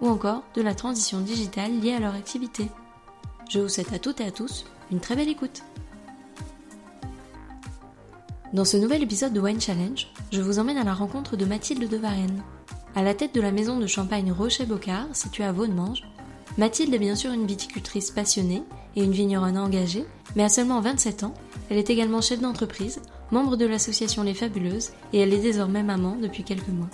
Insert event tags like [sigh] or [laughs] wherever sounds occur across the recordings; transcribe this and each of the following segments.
ou encore de la transition digitale liée à leur activité. Je vous souhaite à toutes et à tous une très belle écoute. Dans ce nouvel épisode de Wine Challenge, je vous emmène à la rencontre de Mathilde de Varenne. À la tête de la maison de champagne Rocher-Bocard, située à Vaudemange, Mathilde est bien sûr une viticultrice passionnée et une vigneronne engagée, mais à seulement 27 ans, elle est également chef d'entreprise, membre de l'association Les Fabuleuses et elle est désormais maman depuis quelques mois.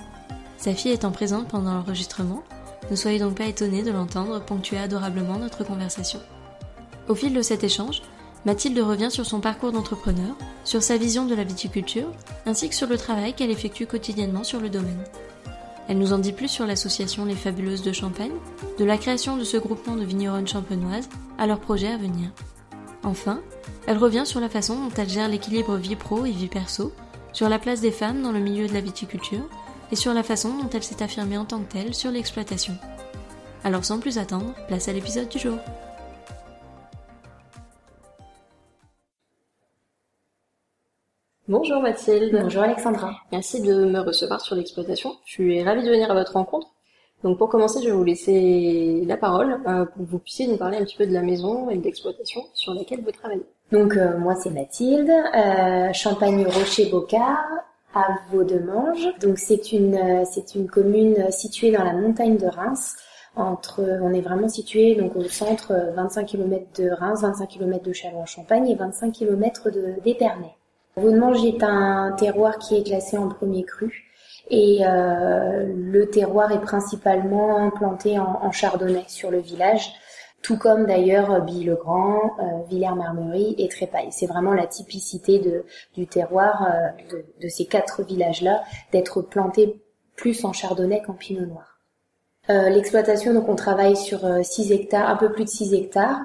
Sa fille étant présente pendant l'enregistrement, ne soyez donc pas étonnés de l'entendre ponctuer adorablement notre conversation. Au fil de cet échange, Mathilde revient sur son parcours d'entrepreneur, sur sa vision de la viticulture, ainsi que sur le travail qu'elle effectue quotidiennement sur le domaine. Elle nous en dit plus sur l'association Les Fabuleuses de Champagne, de la création de ce groupement de vigneronnes champenoises à leurs projets à venir. Enfin, elle revient sur la façon dont elle gère l'équilibre vie pro et vie perso, sur la place des femmes dans le milieu de la viticulture et sur la façon dont elle s'est affirmée en tant que telle sur l'exploitation. Alors sans plus attendre, place à l'épisode du jour. Bonjour Mathilde. Bonjour Alexandra. Merci de me recevoir sur l'exploitation. Je suis ravie de venir à votre rencontre. Donc pour commencer, je vais vous laisser la parole euh, pour que vous puissiez nous parler un petit peu de la maison et de l'exploitation sur laquelle vous travaillez. Donc euh, moi c'est Mathilde, euh, Champagne Rocher Bocard, à Vaudemange. Donc c'est une euh, c'est une commune euh, située dans la montagne de Reims. Entre, on est vraiment situé donc au centre, 25 euh, km de Reims, 25 km de Châlons-en-Champagne et 25 km d'Épernay. Vaudemange est un terroir qui est classé en premier cru et euh, le terroir est principalement planté en chardonnay sur le village tout comme d'ailleurs euh, Billy-le-Grand, euh, Villers-Marmerie et Trépaille. C'est vraiment la typicité du terroir euh, de, ces quatre villages-là d'être plantés plus en chardonnay qu'en pinot noir. L'exploitation, donc on travaille sur 6 hectares, un peu plus de 6 hectares,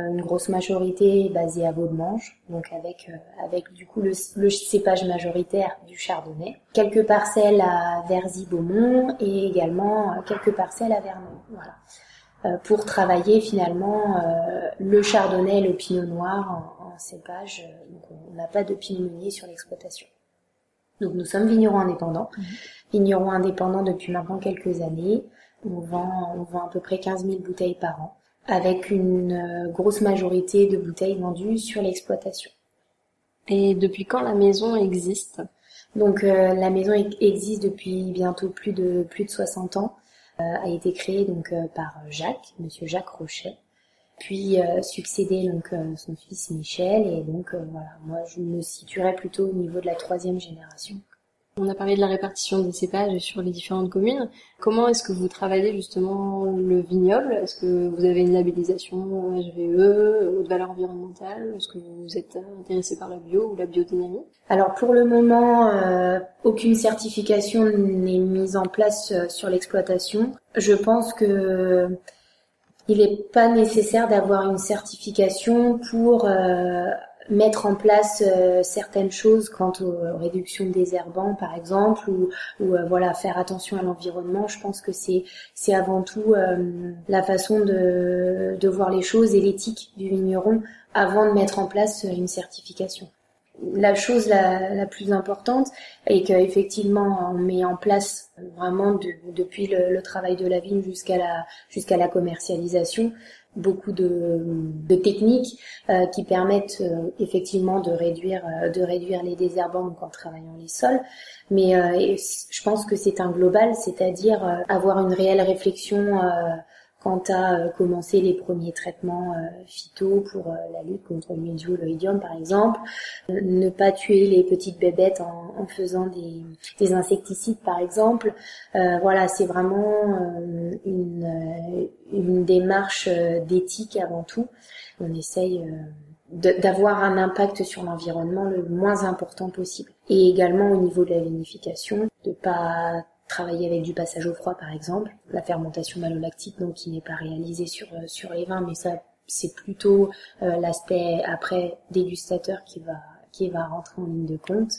une grosse majorité basée à Vaudemange, donc avec avec du coup le, le, cépage majoritaire du chardonnay. Quelques parcelles à Verzy-Beaumont et également quelques parcelles à Vernon. Voilà. Euh, pour travailler finalement euh, le chardonnay et le pinot noir en, cépage. Donc on n'a pas de pinot meunier sur l'exploitation. Donc nous sommes vignerons indépendants. Mhm. Vignerons indépendants depuis maintenant quelques années. On vend, on vend à peu près 15 000 bouteilles par an, avec une euh, grosse majorité de bouteilles vendues sur l'exploitation. Et depuis quand la maison existe? Donc la maison existe depuis bientôt plus de plus de 60 ans. Euh, a été créé donc euh, par Jacques, Monsieur Jacques Rochet, puis euh, succédé donc son fils Michel et donc voilà, moi je me situerais plutôt au niveau de la troisième génération. On a parlé de la répartition des cépages sur les différentes communes. Comment est-ce que vous travaillez justement le vignoble? Est-ce que vous avez une labellisation HVE, haute valeur environnementale? Est-ce que vous êtes intéressé par la bio ou la biodynamie? Alors pour le moment, euh, aucune certification n'est mise en place euh, sur l'exploitation. Je pense que il n'est pas nécessaire d'avoir une certification pour euh, mettre en place euh, certaines choses quant aux, réductions des herbants par exemple ou, ou euh, voilà faire attention à l'environnement. Je pense que c'est c'est avant tout euh, la façon de, de voir les choses et l'éthique du vigneron avant de mettre en place une certification. La chose la, la plus importante est qu'effectivement on met en place vraiment depuis le, le, travail de la vigne jusqu'à la jusqu'à la commercialisation beaucoup de, techniques euh, qui permettent euh, effectivement de réduire euh, de réduire les désherbants en travaillant les sols. Mais je pense que c'est un global c'est-à-dire avoir une réelle réflexion quant à euh, commencer les premiers traitements euh, phyto pour euh, la lutte contre le l'oïdium par exemple, ne pas tuer les petites bébêtes en, en faisant des, des, insecticides par exemple. voilà, c'est vraiment une, une démarche d'éthique avant tout. On essaye d'avoir un impact sur l'environnement le moins important possible. Et également au niveau de la vinification, de pas travailler avec du passage au froid par exemple, la fermentation malolactique donc qui n'est pas réalisée sur sur les vins, mais ça c'est plutôt l'aspect après dégustateur qui va qui va rentrer en ligne de compte.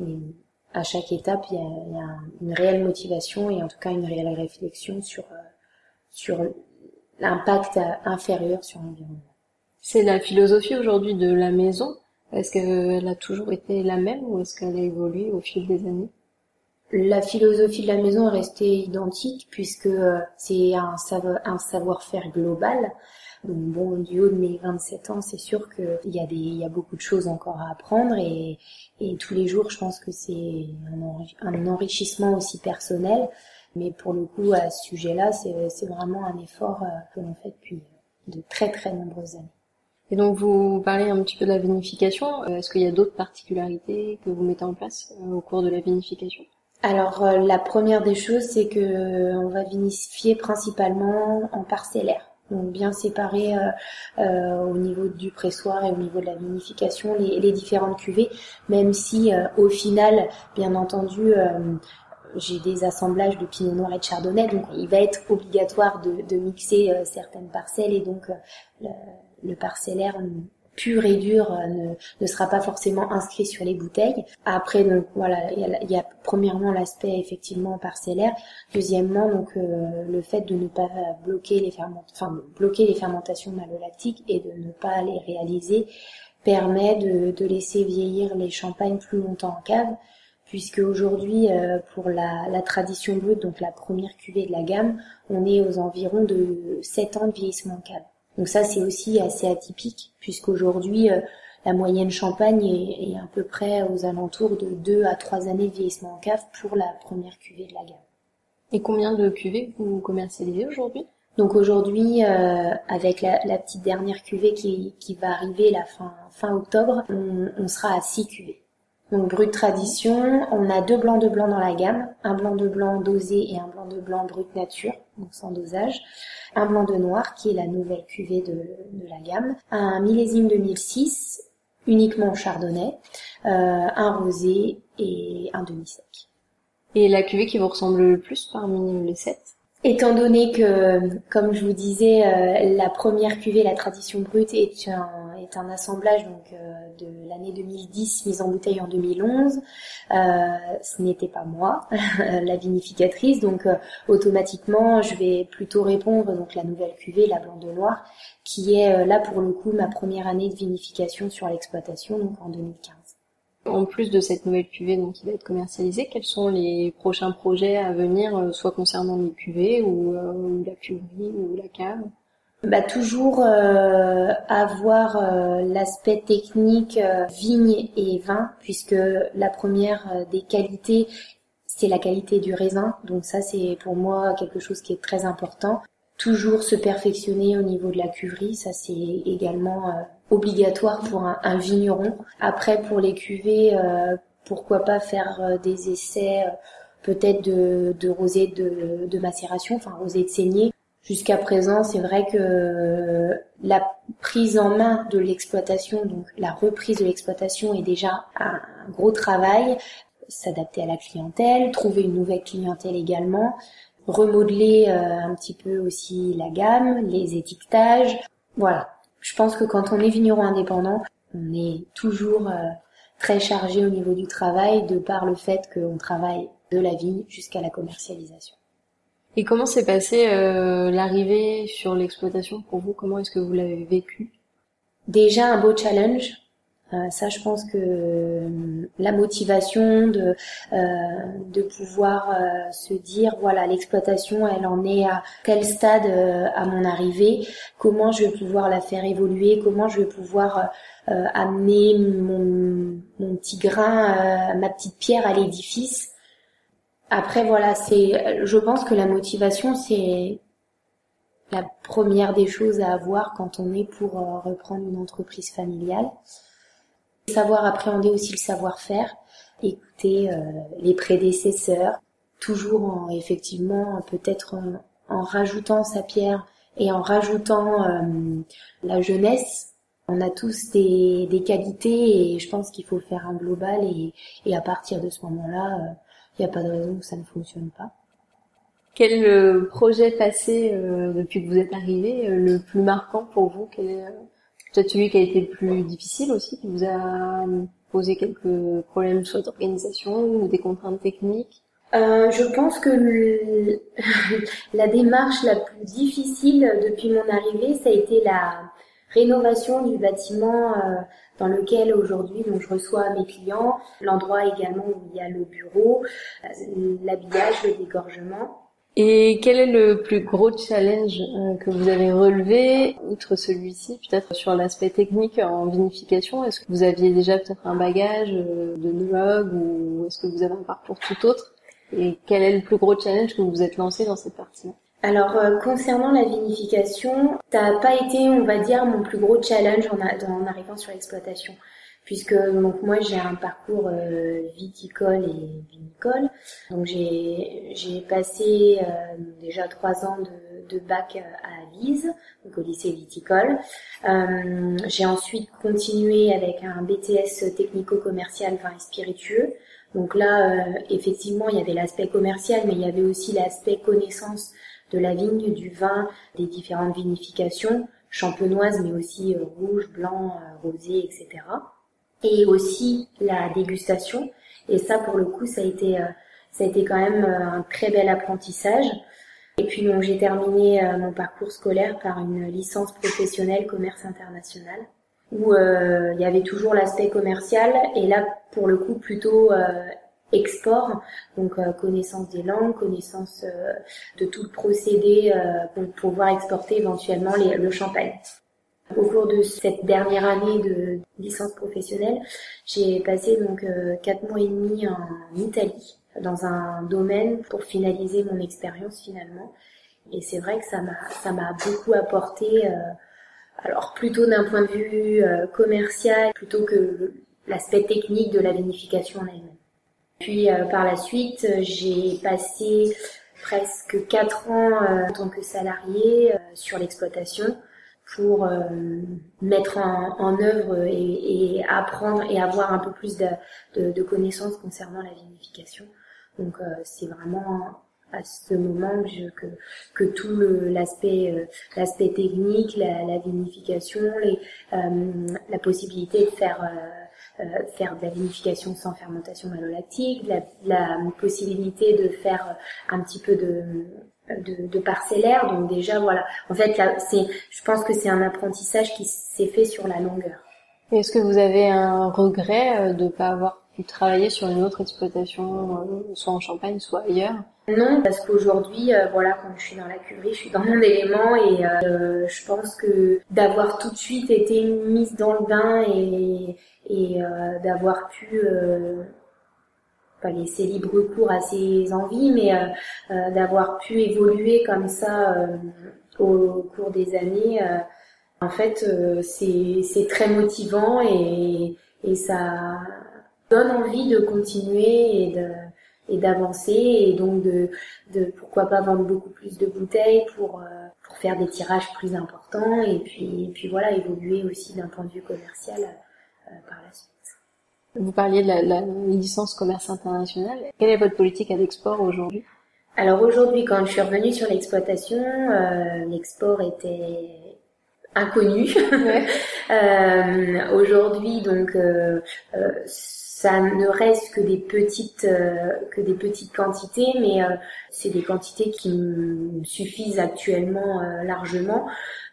Et à chaque étape, il y, a, y a, une réelle motivation et en tout cas une réelle réflexion sur sur l'impact inférieur sur l'environnement. C'est la philosophie aujourd'hui de la maison. Est-ce qu'elle a toujours été la même ou est-ce qu'elle a évolué au fil des années? La philosophie de la maison est restée identique puisque euh, c'est un, savoir-faire global. Donc bon, du haut de mes 27 ans, c'est sûr qu'il y a y a beaucoup de choses encore à apprendre et, tous les jours, je pense que c'est un, un enrichissement aussi personnel. Mais pour le coup, à ce sujet-là, c'est vraiment un effort euh, que l'on fait depuis de très très nombreuses années. Et donc vous parlez un petit peu de la vinification. Euh, est-ce qu'il y a d'autres particularités que vous mettez en place au cours de la vinification? Alors la première des choses, c'est que on va vinifier principalement en parcellaire. Donc bien séparer euh, au niveau du pressoir et au niveau de la vinification les, différentes cuvées, même si au final, bien entendu, j'ai des assemblages de pinot noir et de chardonnay, donc il va être obligatoire de, mixer euh, certaines parcelles et donc euh, le, le, parcellaire pur et dur euh, ne, sera pas forcément inscrit sur les bouteilles. Après, donc voilà, il y a, premièrement l'aspect effectivement parcellaire. Deuxièmement, donc le fait de ne pas bloquer les fermentations, enfin malolactiques et de ne pas les réaliser permet de, laisser vieillir les champagnes plus longtemps en cave puisque aujourd'hui, euh, pour la, la, tradition brute, donc la première cuvée de la gamme, on est aux environs de 7 ans de vieillissement cave. Donc ça, c'est aussi assez atypique, puisqu'aujourd'hui, euh, la moyenne champagne est, est, à peu près aux alentours de 2 à 3 années de vieillissement en cave pour la première cuvée de la gamme. Et combien de cuvées vous commercialisez aujourd'hui? Donc aujourd'hui, euh, avec la, la, petite dernière cuvée qui, qui, va arriver la fin, fin octobre, on, on sera à 6 cuvées. Donc brut tradition, on a deux blancs de blanc dans la gamme, un blanc de blanc dosé et un blanc de blanc brut nature, donc sans dosage, un blanc de noir qui est la nouvelle cuvée de, de la gamme, un millésime 2006 uniquement chardonnay, euh, un rosé et un demi-sec. Et la cuvée qui vous ressemble le plus parmi les sept? Étant donné que, comme je vous disais, euh, la première cuvée, la tradition brute, est un, est un assemblage donc euh, de l'année 2010 mise en bouteille en 2011. Euh, ce n'était pas moi, [laughs] la vinificatrice, donc automatiquement, je vais plutôt répondre donc la nouvelle cuvée, la blanc de qui est là pour le coup ma première année de vinification sur l'exploitation, en 2015. En plus de cette nouvelle cuvée donc, qui va être commercialisée, quels sont les prochains projets à venir, euh, soit concernant les cuvées ou, euh, la cuverie ou la cave? Bah, toujours euh, avoir l'aspect technique vigne et vin, puisque la première des qualités, c'est la qualité du raisin. Donc ça, c'est pour moi quelque chose qui est très important toujours se perfectionner au niveau de la cuverie, ça c'est également euh, obligatoire pour un, vigneron. Après pour les cuvées, euh, pourquoi pas faire euh, des essais peut-être de, de rosé de, de, macération, enfin rosé de saignée. Jusqu'à présent, c'est vrai que la prise en main de l'exploitation, donc la reprise de l'exploitation est déjà un gros travail. S'adapter à la clientèle, trouver une nouvelle clientèle également remodeler euh, un petit peu aussi la gamme, les étiquetages. Voilà. Je pense que quand on est vigneron indépendant, on est toujours euh, très chargé au niveau du travail de par le fait qu'on travaille de la vigne jusqu'à la commercialisation. Et comment s'est passé euh, l'arrivée sur l'exploitation pour vous? Comment est-ce que vous l'avez vécu? Déjà un beau challenge. Euh, ça, je pense que euh, la motivation de euh, de pouvoir se dire voilà l'exploitation, elle en est à tel stade à mon arrivée? Comment je vais pouvoir la faire évoluer? Comment je vais pouvoir amener mon, mon petit grain, ma petite pierre à l'édifice? Après voilà, c'est je pense que la motivation c'est la première des choses à avoir quand on est pour reprendre une entreprise familiale. Savoir appréhender aussi le savoir-faire, écouter euh, les prédécesseurs, toujours en, effectivement peut-être en, rajoutant sa pierre et en rajoutant euh, la jeunesse. On a tous des, des, qualités et je pense qu'il faut faire un global et, et à partir de ce moment-là, euh, il n'y a pas de raison que ça ne fonctionne pas. Quel euh, projet passé euh, depuis que vous êtes arrivé euh, le plus marquant pour vous? Quel est peut-être celui qui a été le plus difficile aussi, qui vous a posé quelques problèmes soit d'organisation ou des contraintes techniques? Je pense que [laughs] la démarche la plus difficile depuis mon arrivée, ça a été la rénovation du bâtiment dans lequel aujourd'hui je reçois mes clients, l'endroit également où il y a le bureau, l'habillage, le dégorgement. Et quel est le plus gros challenge euh, que vous avez relevé, outre celui-ci, peut-être sur l'aspect technique en vinification? Est-ce que vous aviez déjà peut-être un bagage euh, de neurologue ou est-ce que vous avez un parcours tout autre? Et quel est le plus gros challenge que vous vous êtes lancé dans cette partie alors euh, concernant la vinification, ça n'a pas été, on va dire, mon plus gros challenge en, en arrivant sur l'exploitation puisque donc moi j'ai un parcours euh, viticole et vinicole. Donc j'ai passé euh, déjà trois ans de, de bac à Lise, donc au lycée viticole. Euh, j'ai ensuite continué avec un BTS technico-commercial vin et spiritueux. Donc là, effectivement, il y avait l'aspect commercial, mais il y avait aussi l'aspect connaissance de la vigne, du vin, des différentes vinifications, champenoises, mais aussi rouge, blanc, rosé, etc et aussi la dégustation. Et ça, pour le coup, ça a été, euh, ça a été quand même euh, un très bel apprentissage. Et puis j'ai terminé euh, mon parcours scolaire par une licence professionnelle commerce international où il y avait toujours l'aspect commercial et là pour le coup plutôt export, donc connaissance des langues, connaissance de tout le procédé pour pouvoir exporter éventuellement les, le champagne. Au cours de cette dernière année de licence professionnelle, j'ai passé donc euh, quatre mois et demi en Italie dans un domaine pour finaliser mon expérience finalement. Et c'est vrai que ça m'a ça m'a beaucoup apporté. Euh, alors plutôt d'un point de vue euh, commercial plutôt que l'aspect technique de la vinification en elle-même. Puis par la suite, j'ai passé presque quatre ans en tant que salarié sur l'exploitation pour euh, mettre en, œuvre et, apprendre et avoir un peu plus de, connaissances concernant la vinification. Donc euh, c'est vraiment à ce moment que, que tout l'aspect euh, technique, la, vinification, la possibilité de faire faire de la vinification sans fermentation malolactique, la, la possibilité de faire un petit peu de de, de parcellaire. Donc déjà, voilà. En fait, là, c'est, je pense que c'est un apprentissage qui s'est fait sur la longueur. Est-ce que vous avez un regret euh, de ne pas avoir pu travailler sur une autre exploitation, euh, soit en Champagne, soit ailleurs? Non, parce qu'aujourd'hui, euh, voilà, quand je suis dans la cuverie, je suis dans mon élément et je pense que d'avoir tout de suite été mise dans le bain et, et d'avoir pu pas laisser libre cours à ses envies, mais euh, euh, d'avoir pu évoluer comme ça euh, au cours des années, en fait, c'est très motivant et, et ça donne envie de continuer et de et d'avancer et donc de, de pourquoi pas vendre beaucoup plus de bouteilles pour pour faire des tirages plus importants et puis et puis voilà évoluer aussi d'un point de vue commercial par la suite. Vous parliez de la, licence commerce international. Quelle est votre politique à l'export aujourd'hui? Alors aujourd'hui, quand je suis revenue sur l'exploitation, euh, l'export était inconnu. [laughs] euh, aujourd'hui, donc, euh, euh, ça ne reste que des petites euh, que des petites quantités, mais c'est des quantités qui me suffisent actuellement largement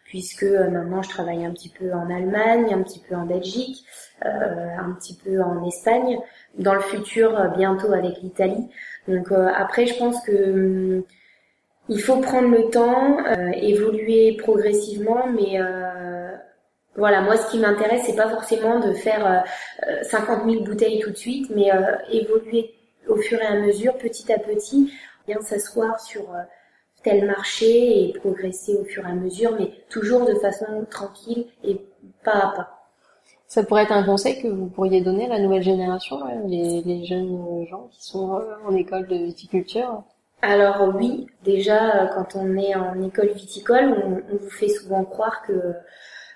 puisque maintenant je travaille un petit peu en Allemagne, un petit peu en Belgique. Euh, un petit peu en Espagne, dans le futur euh, bientôt avec l'Italie. Donc euh, après, je pense que hum, il faut prendre le temps, évoluer progressivement, mais voilà, moi ce qui m'intéresse, c'est pas forcément de faire 50 000 bouteilles tout de suite, mais évoluer au fur et à mesure, petit à petit, bien s'asseoir sur tel marché et progresser au fur et à mesure, mais toujours de façon tranquille et pas à pas. Ça pourrait être un conseil que vous pourriez donner à la nouvelle génération, les, jeunes gens qui sont euh, en école de viticulture? Alors oui, déjà quand on est en école viticole, on, vous fait souvent croire que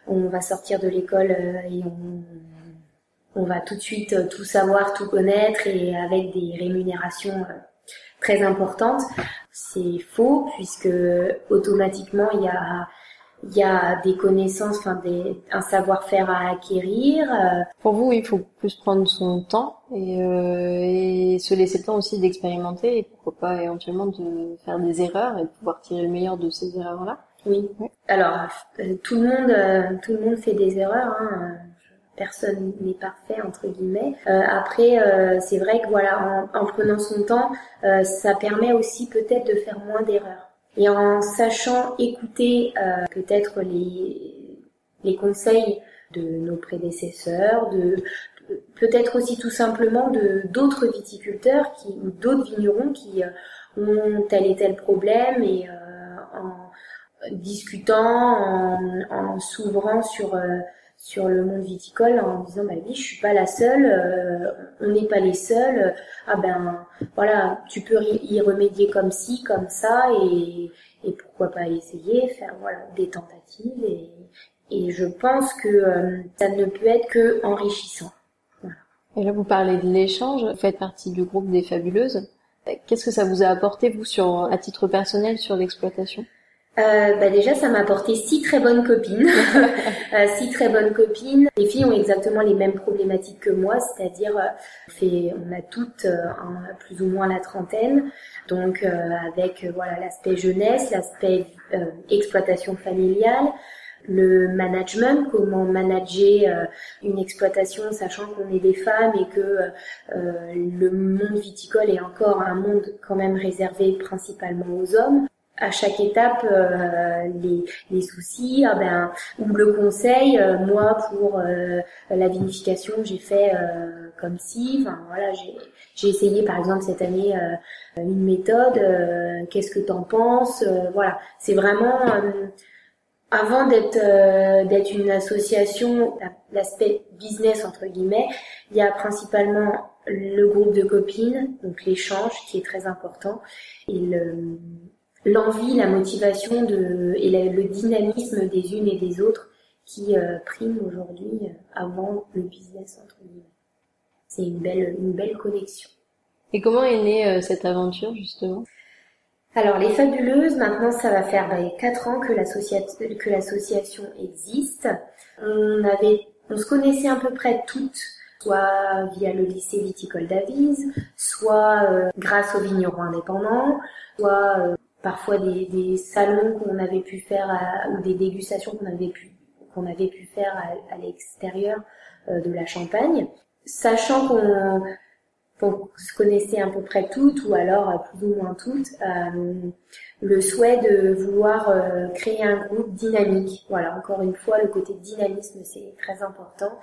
on va sortir de l'école euh, et on va tout de suite tout savoir, tout connaître et avec des rémunérations très importantes. C'est faux puisque automatiquement il y a il y a des connaissances, enfin des, un savoir-faire à acquérir. Euh. Pour vous, il faut plus prendre son temps et, euh, et se laisser le temps aussi d'expérimenter et pourquoi pas éventuellement de faire des erreurs et de pouvoir tirer le meilleur de ces erreurs-là. Oui. Alors euh, tout le monde, euh, tout le monde fait des erreurs. Hein. Personne n'est parfait entre guillemets. Euh, après, c'est vrai que voilà, en, en prenant son temps, ça permet aussi peut-être de faire moins d'erreurs et en sachant écouter euh, peut-être les, les conseils de nos prédécesseurs, de, peut-être aussi tout simplement de d'autres viticulteurs qui ou d'autres vignerons qui euh, ont tel et tel problème et euh, en discutant, en, en s'ouvrant sur sur le monde viticole en disant bah oui je suis pas la seule euh, on n'est pas les seuls ah ben voilà tu peux y remédier comme ci comme ça et, et pourquoi pas essayer faire voilà des tentatives et, et je pense que euh, ça ne peut être que enrichissant voilà. et là vous parlez de l'échange vous faites partie du groupe des fabuleuses qu'est-ce que ça vous a apporté vous sur à titre personnel sur l'exploitation? Euh, bah déjà, ça m'a apporté six très bonnes copines. [laughs] euh, six très bonnes copines. Les filles ont exactement les mêmes problématiques que moi, c'est-à-dire, euh, on a toutes euh, plus ou moins la trentaine. Donc, euh, avec voilà l'aspect jeunesse, l'aspect exploitation familiale, le management, comment manager une exploitation sachant qu'on est des femmes et que le monde viticole est encore un monde quand même réservé principalement aux hommes à chaque étape euh, les, les, soucis ah ben ou le conseil euh, moi pour euh, la vinification j'ai fait comme si enfin voilà j'ai essayé par exemple cette année une méthode qu'est-ce que t'en penses voilà. C'est vraiment avant d'être d'être une association l'aspect business entre guillemets il y a principalement le groupe de copines donc l'échange qui est très important et le l'envie, la motivation de, et le, dynamisme des unes et des autres qui euh, prime aujourd'hui euh, avant le business entre guillemets. C'est une belle, une belle connexion. Et comment est née euh, cette aventure justement? Alors les fabuleuses, maintenant ça va faire bah, 4 ans que l'association existe. On avait, on se connaissait à peu près toutes soit via le lycée viticole d'Avise, soit grâce aux vignerons indépendants, soit parfois des, des salons qu'on avait pu faire ou des dégustations qu'on avait pu qu'on avait pu faire à, l'extérieur euh, de la Champagne, sachant qu'on se connaissait à peu près toutes ou alors plus ou moins toutes, euh, le souhait de vouloir euh, créer un groupe dynamique. Voilà, encore une fois, le côté dynamisme c'est très important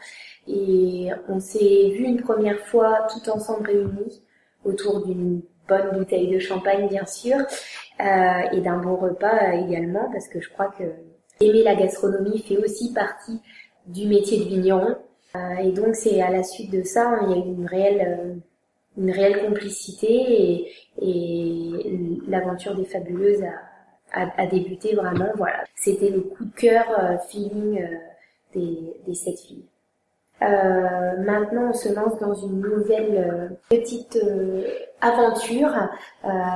et on s'est vu une première fois tout ensemble réunis autour d'une bonne bouteille de champagne bien sûr euh, et d'un bon repas euh, également parce que je crois que aimer la gastronomie fait aussi partie du métier de vigneron. Euh, et donc c'est à la suite de ça il y a eu une réelle une réelle complicité et, l'aventure des fabuleuses a, a, a, débuté vraiment voilà. C'était le coup de cœur feeling des, des sept filles euh, maintenant, on se lance dans une nouvelle euh, petite euh, aventure,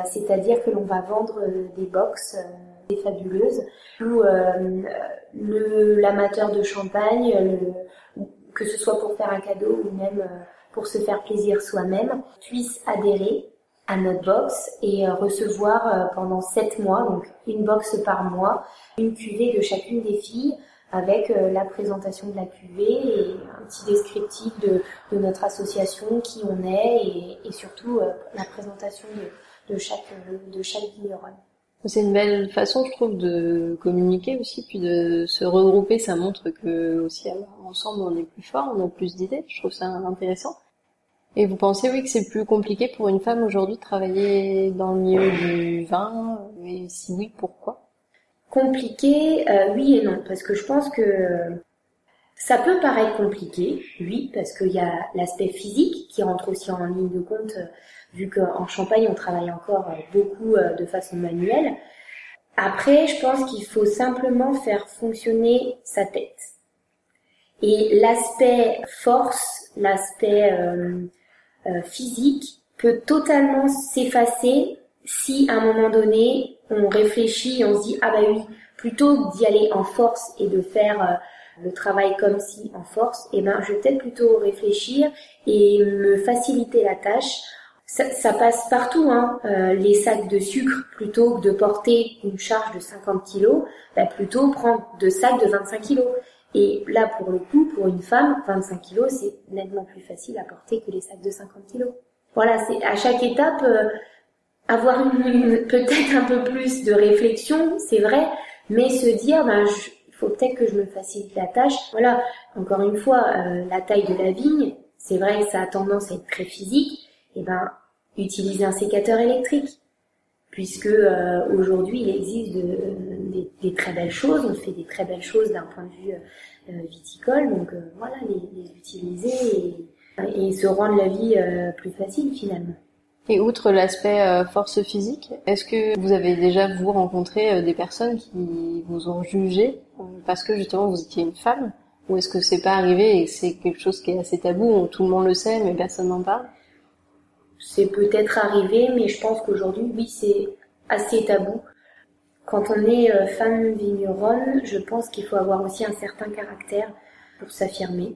c'est-à-dire que l'on va vendre des box des fabuleuses où l'amateur de champagne, le, que ce soit pour faire un cadeau ou même pour se faire plaisir soi-même, puisse adhérer à notre box et recevoir pendant 7 mois, donc une box par mois, une cuvée de chacune des filles avec euh, la présentation de la cuvée et un petit descriptif de, de notre association, qui on est et, et surtout euh, la présentation de, de chaque de chaque vigneronne. C'est une belle façon, je trouve, de communiquer aussi, puis de se regrouper. Ça montre que aussi ensemble on est plus fort, on a plus d'idées. Je trouve ça intéressant. Et vous pensez oui que c'est plus compliqué pour une femme aujourd'hui de travailler dans le milieu du vin? Et si oui, pourquoi? Compliqué, euh, oui et non, parce que je pense que ça peut paraître compliqué, oui, parce qu'il y a l'aspect physique qui rentre aussi en ligne de compte, euh, vu qu'en Champagne on travaille encore euh, beaucoup de façon manuelle. Après, je pense qu'il faut simplement faire fonctionner sa tête. Et l'aspect force, l'aspect euh, euh, physique peut totalement s'effacer si à un moment donné on réfléchit et on se dit ah bah oui plutôt d'y aller en force et de faire euh, le travail comme si en force, et eh ben je vais peut-être plutôt réfléchir et me faciliter la tâche. Ça, ça passe partout, hein. Euh, les sacs de sucre plutôt que de porter une charge de 50 kilos, bah plutôt prendre deux sacs de 25 kilos. Et là, pour le coup, pour une femme, 25 kilos, c'est nettement plus facile à porter que les sacs de 50 kilos. Voilà, c'est à chaque étape euh, avoir peut-être un peu plus de réflexion, c'est vrai, mais se dire, ben, il faut peut-être que je me facilite la tâche. Voilà, encore une fois, euh, la taille de la vigne, c'est vrai que ça a tendance à être très physique. Et ben, utiliser un sécateur électrique, puisque euh, aujourd'hui il existe de, des, très belles choses, on fait des très belles choses d'un point de vue euh, viticole, donc voilà, les, utiliser et, et, se rendre la vie plus facile finalement. Et outre l'aspect euh, force physique, est-ce que vous avez déjà vous rencontré euh, des personnes qui vous ont jugé euh, parce que justement vous étiez une femme? Ou est-ce que c'est pas arrivé et c'est quelque chose qui est assez tabou, tout le monde le sait mais personne n'en parle? C'est peut-être arrivé, mais je pense qu'aujourd'hui oui c'est assez tabou. Quand on est femme vigneronne, je pense qu'il faut avoir aussi un certain caractère pour s'affirmer.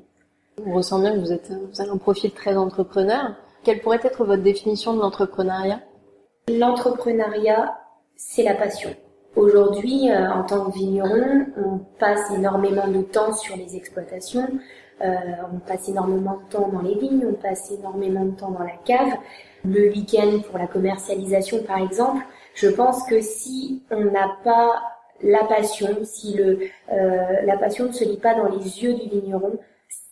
On ressent bien que vous êtes vous avez un profil très entrepreneur. Quelle pourrait être votre définition de l'entrepreneuriat? L'entrepreneuriat, c'est la passion. Aujourd'hui, euh, en tant que vigneron, on passe énormément de temps sur les exploitations, euh, on passe énormément de temps dans les vignes, on passe énormément de temps dans la cave. Le week-end pour la commercialisation, par exemple, je pense que si on n'a pas la passion, si euh, la passion ne se lit pas dans les yeux du vigneron,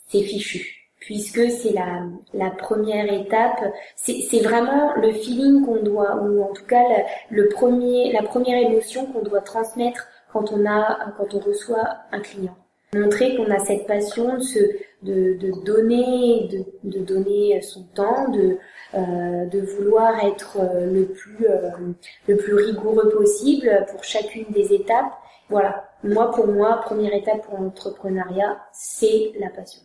c'est fichu puisque c'est la, première étape. C'est vraiment le feeling qu'on doit, ou en tout cas le, premier, la première émotion qu'on doit transmettre quand on a, quand on reçoit un client. Montrer qu'on a cette passion de, donner, de, donner son temps, de, euh, vouloir être euh, le plus, euh, le plus rigoureux possible pour chacune des étapes. Voilà. Moi, pour moi, première étape pour l'entrepreneuriat, c'est la passion.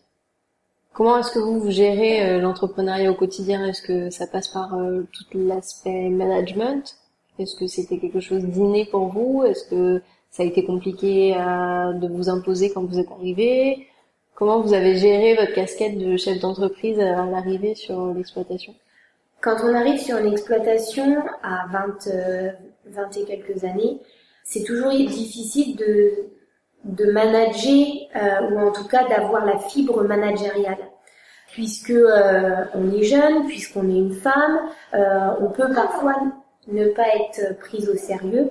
Comment est-ce que vous, vous gérez euh, l'entrepreneuriat au quotidien? Est-ce que ça passe par euh, tout l'aspect management? Est-ce que c'était quelque chose d'inné pour vous? Est-ce que ça a été compliqué de vous imposer quand vous êtes arrivé? Comment vous avez géré votre casquette de chef d'entreprise à l'arrivée sur l'exploitation? Quand on arrive sur une exploitation à 20, 20 et quelques années, c'est toujours difficile de, de manager euh, ou en tout cas d'avoir la fibre managériale puisque euh, on est jeune, puisqu'on est une femme, euh, on peut parfois ne pas être prise au sérieux.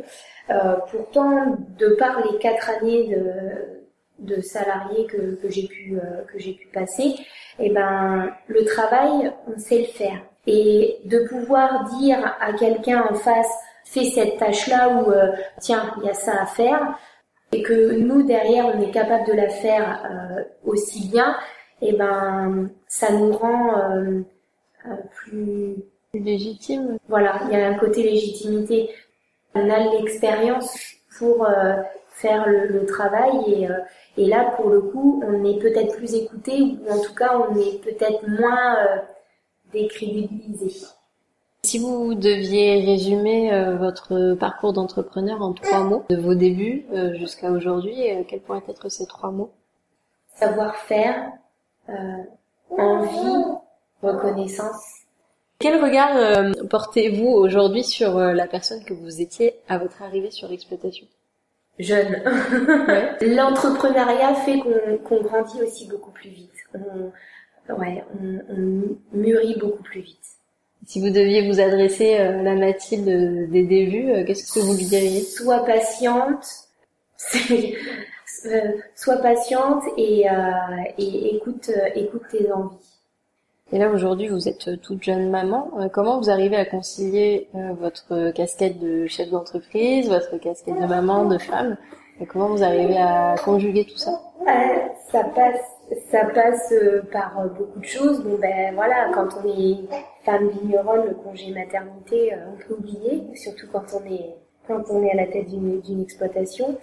pourtant, de par les quatre années de, de salarié que, que j'ai pu que j'ai pu passer, eh ben le travail, on sait le faire. Et de pouvoir dire à quelqu'un en face, fais cette tâche-là ou tiens, il y a ça à faire, et que nous derrière on est capable de la faire euh, aussi bien, et eh ben ça nous rend euh, euh, plus légitime. Voilà, il y a un côté légitimité. On a l'expérience pour faire le, travail et, et là pour le coup on est peut-être plus écouté ou en tout cas on est peut-être moins décrédibilisé. Si vous deviez résumer euh, votre parcours d'entrepreneur en trois mots, de vos débuts euh, jusqu'à aujourd'hui, euh, quels pourraient être ces trois mots? Savoir-faire, envie, reconnaissance. Quel regard portez-vous aujourd'hui sur la personne que vous étiez à votre arrivée sur l'exploitation? Jeune. [laughs] L'entrepreneuriat fait qu'on grandit aussi beaucoup plus vite. ouais, on mûrit beaucoup plus vite. Si vous deviez vous adresser à euh, la Mathilde des débuts, euh, qu'est-ce que vous lui diriez? Sois patiente, [laughs] euh, sois patiente et, et écoute, écoute tes envies. Et là aujourd'hui, vous êtes toute jeune maman. Comment vous arrivez à concilier votre casquette de chef d'entreprise, votre casquette de maman, de femme? Et Comment vous arrivez à conjuguer tout ça? Ça passe ça passe euh, par euh, beaucoup de choses. Bon ben voilà, quand on est femme vigneronne, le congé maternité, euh, on peut oublier, surtout quand on est quand on est à la tête d'une exploitation.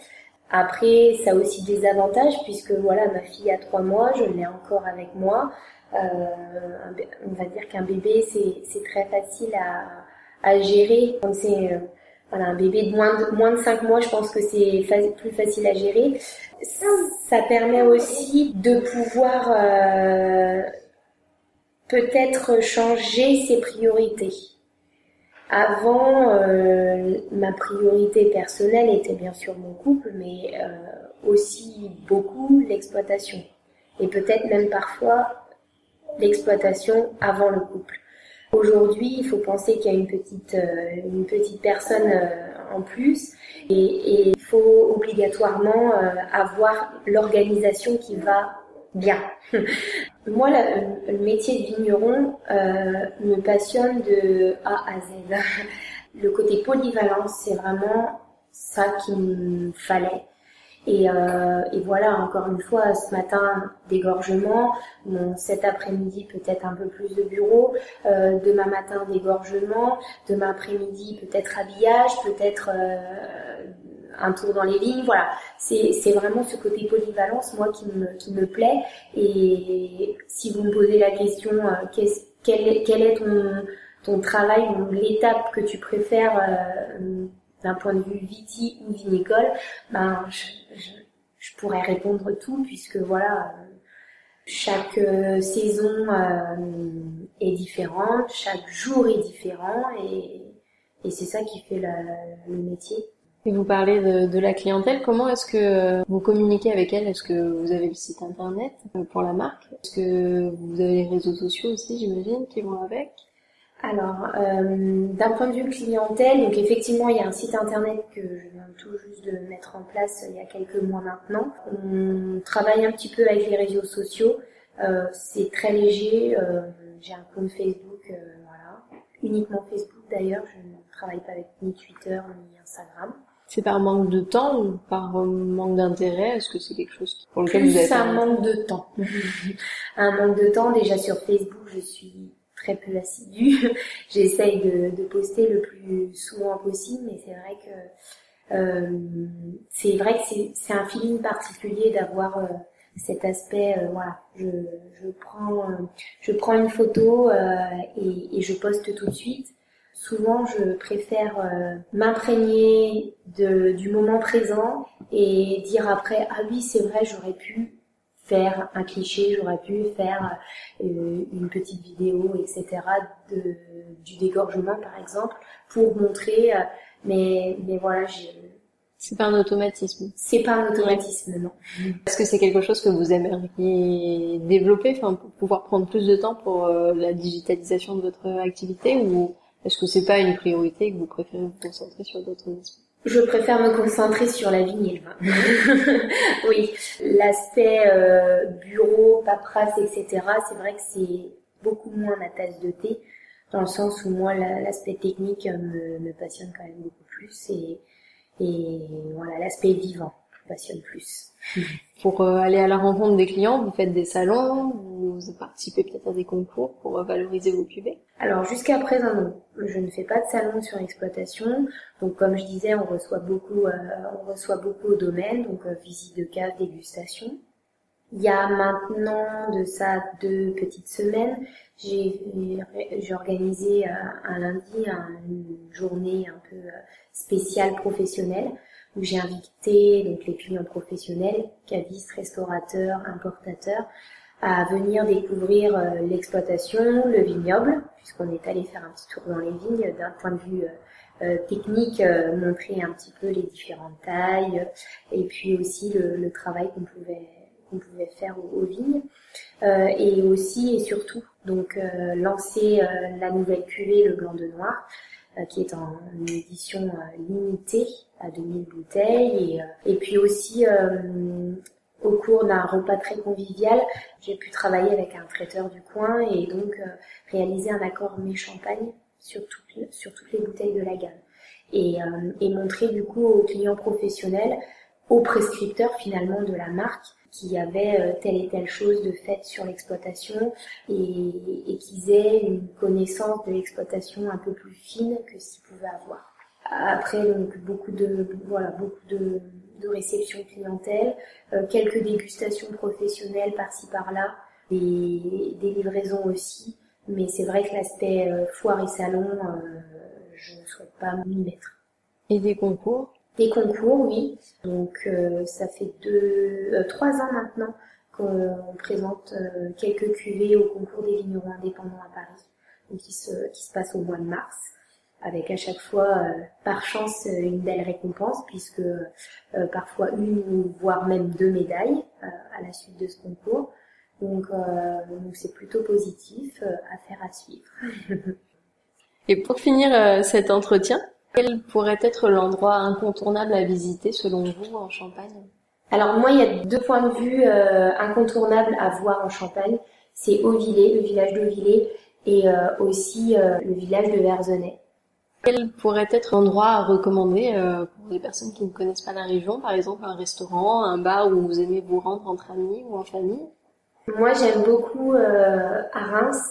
Après, ça a aussi des avantages puisque voilà, ma fille a trois mois, je l'ai encore avec moi. Euh, on va dire qu'un bébé, c'est très facile à, à gérer. Comme c'est euh, voilà, un bébé de moins de moins de cinq mois, je pense que c'est plus facile à gérer. Ça, ça permet aussi de pouvoir euh, peut-être changer ses priorités. Avant, euh, ma priorité personnelle était bien sûr mon couple, mais euh, aussi beaucoup l'exploitation. Et peut-être même parfois l'exploitation avant le couple. Aujourd'hui, il faut penser qu'il y a une petite, euh, une petite personne en plus et, il faut obligatoirement avoir l'organisation qui va bien. [laughs] Moi, le métier de vigneron euh, me passionne de A à Z. [laughs] Le côté polyvalence, c'est vraiment ça qu'il me fallait. Et, euh, et, voilà, encore une fois, ce matin, dégorgement. Bon, cet après-midi, peut-être un peu plus de bureau. Euh, demain matin, dégorgement. Demain après-midi, peut-être habillage, peut-être euh, un tour dans les lignes. Voilà, c'est vraiment ce côté polyvalence, moi, qui me, qui me plaît. Et si vous me posez la question, euh, quel, est ton, ton travail l'étape que tu préfères euh, d'un point de vue viti ou vinicole, ben, je, je, pourrais répondre tout, puisque voilà, chaque euh, saison est différente, chaque jour est différent, et, et c'est ça qui fait le métier. Et vous parlez de, de la clientèle, comment est-ce que vous communiquez avec elle? Est-ce que vous avez le site internet euh, pour la marque? Est-ce que vous avez les réseaux sociaux aussi, j'imagine, qui vont avec? Alors, euh, d'un point de vue clientèle, donc effectivement, il y a un site internet que je viens tout juste de mettre en place il y a quelques mois maintenant. On travaille un petit peu avec les réseaux sociaux. Euh, c'est très léger. Euh, j'ai un compte Facebook, euh, voilà, uniquement Facebook d'ailleurs. Je ne travaille pas avec ni Twitter ni Instagram. C'est par manque de temps ou par manque d'intérêt? Est-ce que c'est quelque chose pour lequel vous êtes un manque de temps. [laughs] un manque de temps. Déjà sur Facebook, je suis très peu assidue. [laughs] J'essaye de, poster le plus souvent possible, mais c'est vrai que euh, c'est vrai que c'est un feeling particulier d'avoir euh, cet aspect. Euh, voilà, je, je prends je prends une photo et, et je poste tout de suite souvent je préfère euh, m'imprégner du moment présent et dire après ah oui c'est vrai j'aurais pu faire un cliché, j'aurais pu faire euh, une petite vidéo, etc. De, du dégorgement par exemple pour montrer. Euh, mais mais voilà, c'est pas un automatisme. C'est pas un automatisme, non. Est-ce que c'est quelque chose que vous aimeriez développer, enfin pour pouvoir prendre plus de temps pour la digitalisation de votre activité ou est-ce que c'est pas une priorité que vous préférez vous concentrer sur d'autres aspects je préfère me concentrer sur la vigne et le vin. oui, l'aspect euh, bureau, paperasse, etc. C'est vrai que c'est beaucoup moins ma tasse de thé, dans le sens où moi l'aspect technique me, me, passionne quand même beaucoup plus et, et voilà l'aspect vivant passionne plus. Pour euh, aller à la rencontre des clients, vous faites des salons, vous participez peut-être à des concours pour euh, valoriser vos cuvées? Alors jusqu'à présent, non. Je ne fais pas de salon sur l'exploitation. Donc comme je disais, on reçoit beaucoup, euh, on reçoit beaucoup au domaine, donc visite de cave, dégustation. Il y a maintenant de ça deux petites semaines, j'ai organisé un lundi une journée un peu spéciale professionnelle où j'ai invité donc les clients professionnels, cavistes, restaurateurs, importateurs, à venir découvrir euh, l'exploitation, le vignoble, puisqu'on est allé faire un petit tour dans les vignes. D'un point de vue euh, euh, technique, montrer un petit peu les différentes tailles, et puis aussi le, travail qu'on pouvait qu'on pouvait faire aux, vignes, et aussi et surtout donc lancer la nouvelle cuvée, le blanc de noir, qui est en édition euh, limitée à 2000 bouteilles. Et, euh, et puis aussi, au cours d'un repas très convivial, j'ai pu travailler avec un traiteur du coin et donc réaliser un accord mes champagne sur, toutes, sur toutes les bouteilles de la gamme. Et, et montrer du coup aux clients professionnels, aux prescripteurs finalement de la marque, qu'il y avait euh, telle et telle chose de fait sur l'exploitation et, qu'ils aient une connaissance de l'exploitation un peu plus fine que ce qu'ils pouvaient avoir. Après, donc beaucoup de voilà beaucoup de, de réception euh, quelques dégustations professionnelles par-ci par-là, des, livraisons aussi. Mais c'est vrai que l'aspect euh, foire et salon, je ne souhaite pas m'y mettre. Et des concours? Des concours, oui. Donc ça fait deux, trois ans maintenant qu'on présente quelques cuvées au concours des vignerons indépendants à Paris, donc qui se, qui se passe au mois de mars avec à chaque fois, euh, par chance, euh, une belle récompense, puisque euh, parfois une voire même deux médailles à la suite de ce concours. Donc, c'est plutôt positif, à faire à suivre. [laughs] Et pour finir cet entretien, quel pourrait être l'endroit incontournable à visiter selon vous en Champagne? Alors moi, il y a deux points de vue incontournables à voir en Champagne. C'est Auvillers, le village d'Auvillers, et aussi le village de Verzenay. Quel pourrait être l'endroit à recommander euh, pour les personnes qui ne connaissent pas la région, par exemple un restaurant, un bar où vous aimez vous rendre entre amis ou en famille? Moi j'aime beaucoup euh, à Reims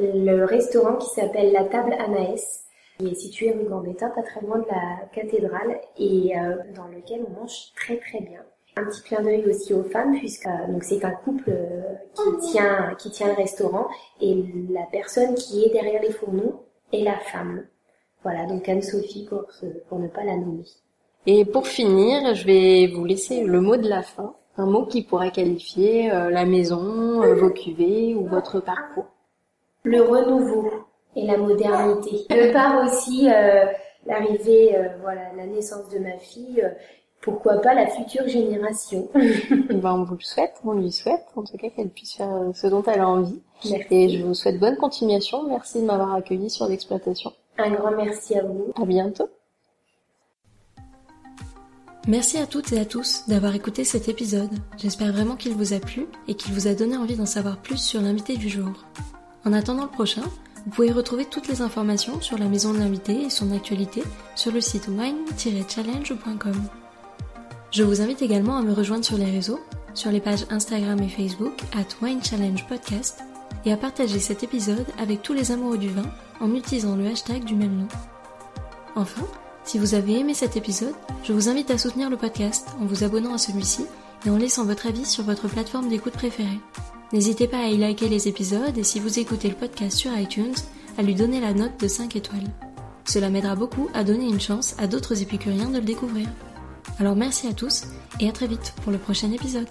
le restaurant qui s'appelle La Table Anaès, qui est situé rue Gambetta, pas très loin de la cathédrale, et euh, dans lequel on mange très très bien. Un petit clin d'œil aussi aux femmes, puisque donc c'est un couple qui tient qui tient le restaurant, et la personne qui est derrière les fourneaux est la femme. Voilà, donc Anne-Sophie pour, pour ne pas la nommer. Et pour finir, je vais vous laisser le mot de la fin, un mot qui pourrait qualifier euh, la maison, euh, vos cuvées ou votre parcours. Le renouveau et la modernité. De part aussi euh, l'arrivée, voilà, la naissance de ma fille, pourquoi pas la future génération. [laughs] ben, on vous le souhaite, on lui souhaite, en tout cas qu'elle puisse faire ce dont elle a envie. Et je vous souhaite bonne continuation. Merci de m'avoir accueilli sur l'exploitation. Un grand merci à vous. À bientôt. Merci à toutes et à tous d'avoir écouté cet épisode. J'espère vraiment qu'il vous a plu et qu'il vous a donné envie d'en savoir plus sur l'invité du jour. En attendant le prochain, vous pouvez retrouver toutes les informations sur la maison de l'invité et son actualité sur le site wine-challenge.com. Je vous invite également à me rejoindre sur les réseaux, sur les pages Instagram et Facebook at Wine Challenge Podcast et à partager cet épisode avec tous les amoureux du vin en utilisant le hashtag du même nom. Enfin, si vous avez aimé cet épisode, je vous invite à soutenir le podcast en vous abonnant à celui-ci et en laissant votre avis sur votre plateforme d'écoute préférée. N'hésitez pas à y liker les épisodes et si vous écoutez le podcast sur iTunes, à lui donner la note de 5 étoiles. Cela m'aidera beaucoup à donner une chance à d'autres épicuriens de le découvrir. Alors merci à tous et à très vite pour le prochain épisode.